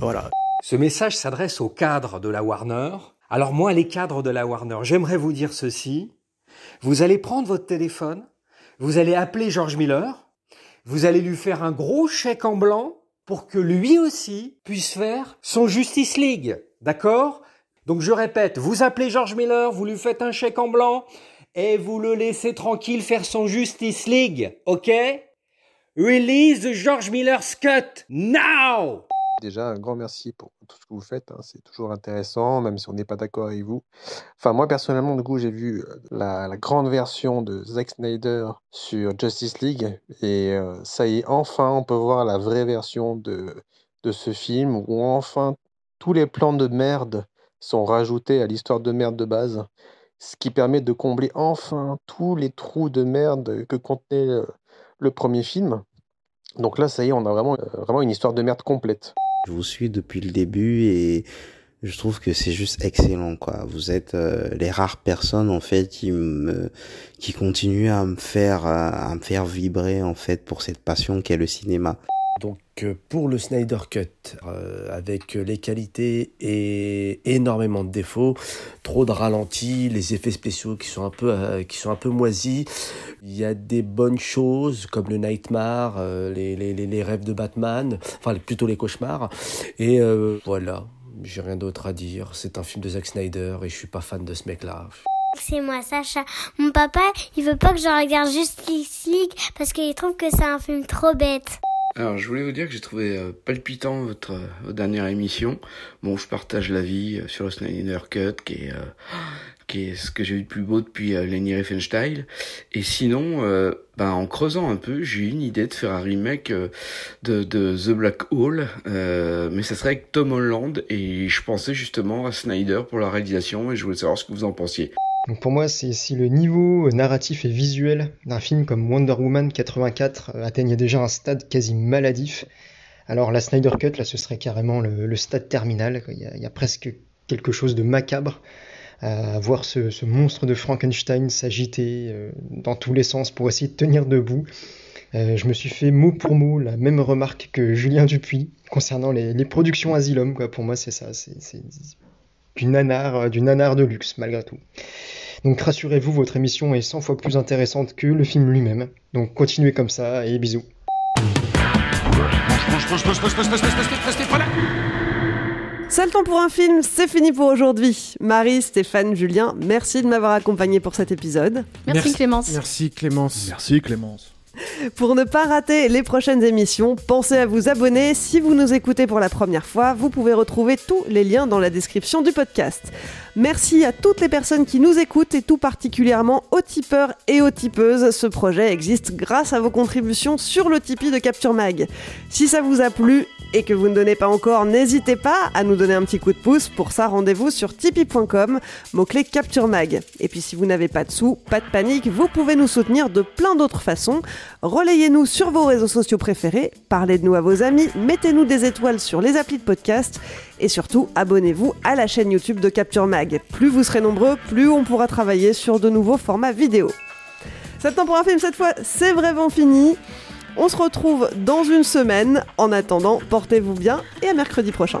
Voilà.
Ce message s'adresse aux cadres de la Warner. Alors moi, les cadres de la Warner, j'aimerais vous dire ceci. Vous allez prendre votre téléphone, vous allez appeler George Miller, vous allez lui faire un gros chèque en blanc pour que lui aussi puisse faire son Justice League. D'accord? Donc je répète, vous appelez George Miller, vous lui faites un chèque en blanc et vous le laissez tranquille faire son Justice League. OK? Release George Miller's cut now
Déjà, un grand merci pour tout ce que vous faites. hein. C'est toujours intéressant, même si on n'est pas d'accord avec vous. Enfin, moi, personnellement, du coup, j'ai vu euh, la, la grande version de Zack Snyder sur Justice League. Et euh, ça y est, enfin, on peut voir la vraie version de, de ce film où enfin tous les plans de merde sont rajoutés à l'histoire de merde de base. Ce qui permet de combler enfin tous les trous de merde que contenait le, le premier film. Donc là, ça y est, on a vraiment, euh, vraiment une histoire de merde complète.
Je vous suis depuis le début et je trouve que c'est juste excellent quoi. Vous êtes euh, les rares personnes en fait qui me qui continuent à me faire euh, à me faire vibrer en fait pour cette passion qu'est le cinéma.
Donc pour le Snyder Cut, euh, avec les qualités et énormément de défauts, trop de ralentis, les effets spéciaux qui sont un peu euh, qui sont un peu moisis. Il y a des bonnes choses comme le Nightmare, euh, les, les, les, les rêves de Batman, enfin plutôt les cauchemars. Et euh, voilà, j'ai rien d'autre à dire. C'est un film de Zack Snyder et je suis pas fan de ce mec-là.
C'est moi, Sacha. Mon papa, il veut pas que je regarde Justice League parce qu'il trouve que c'est un film trop bête.
Alors, je voulais vous dire que j'ai trouvé euh, palpitant votre, euh, dernière émission. Bon, je partage l'avis euh, sur le Snyder Cut, qui est, qui est ce que j'ai vu de plus beau depuis Leni Riefenstahl. Et sinon, ben, en creusant un peu, j'ai eu une idée de faire un remake de, de The Black Hole, mais ça serait avec Tom Holland, et je pensais justement à Snyder pour la réalisation, et je voulais savoir ce que vous en pensiez.
Donc pour moi, si le niveau narratif et visuel d'un film comme Wonder Woman 84 euh, atteignait déjà un stade quasi maladif, alors la Snyder Cut, là, ce serait carrément le, stade terminal. Il y, a, presque quelque chose de macabre à voir ce, monstre de Frankenstein s'agiter euh, dans tous les sens pour essayer de tenir debout. Euh, je me suis fait mot pour mot la même remarque que Julien Dupuis concernant les, productions Asylum. Pour moi, c'est ça. Du nanar, euh, du nanar de luxe, malgré tout. Donc rassurez-vous, votre émission est 100 fois plus intéressante que le film lui-même. Donc continuez comme ça et bisous.
C'est le temps pour un film, c'est fini pour aujourd'hui. Marie, Stéphane, Julien, merci de m'avoir accompagné pour cet épisode.
Merci, Clémence.
Merci Clémence.
Merci Clémence.
Pour ne pas rater les prochaines émissions, pensez à vous abonner. Si vous nous écoutez pour la première fois, vous pouvez retrouver tous les liens dans la description du podcast. Merci à toutes les personnes qui nous écoutent et tout particulièrement aux tipeurs et aux tipeuses. Ce projet existe grâce à vos contributions sur le Tipeee de Capture Mag. Si ça vous a plu et que vous ne donnez pas encore, n'hésitez pas à nous donner un petit coup de pouce. Pour ça, rendez-vous sur tipeee.com, mot-clé Capture Mag. Et puis si vous n'avez pas de sous, pas de panique, vous pouvez nous soutenir de plein d'autres façons. Relayez-nous sur vos réseaux sociaux préférés, parlez de nous à vos amis, mettez-nous des étoiles sur les applis de podcast et surtout abonnez-vous à la chaîne YouTube de Capture Mag. Plus vous serez nombreux, plus on pourra travailler sur de nouveaux formats vidéo. C'est temps pour un film cette fois, c'est vraiment fini. On se retrouve dans une semaine. En attendant, portez-vous bien et à mercredi prochain.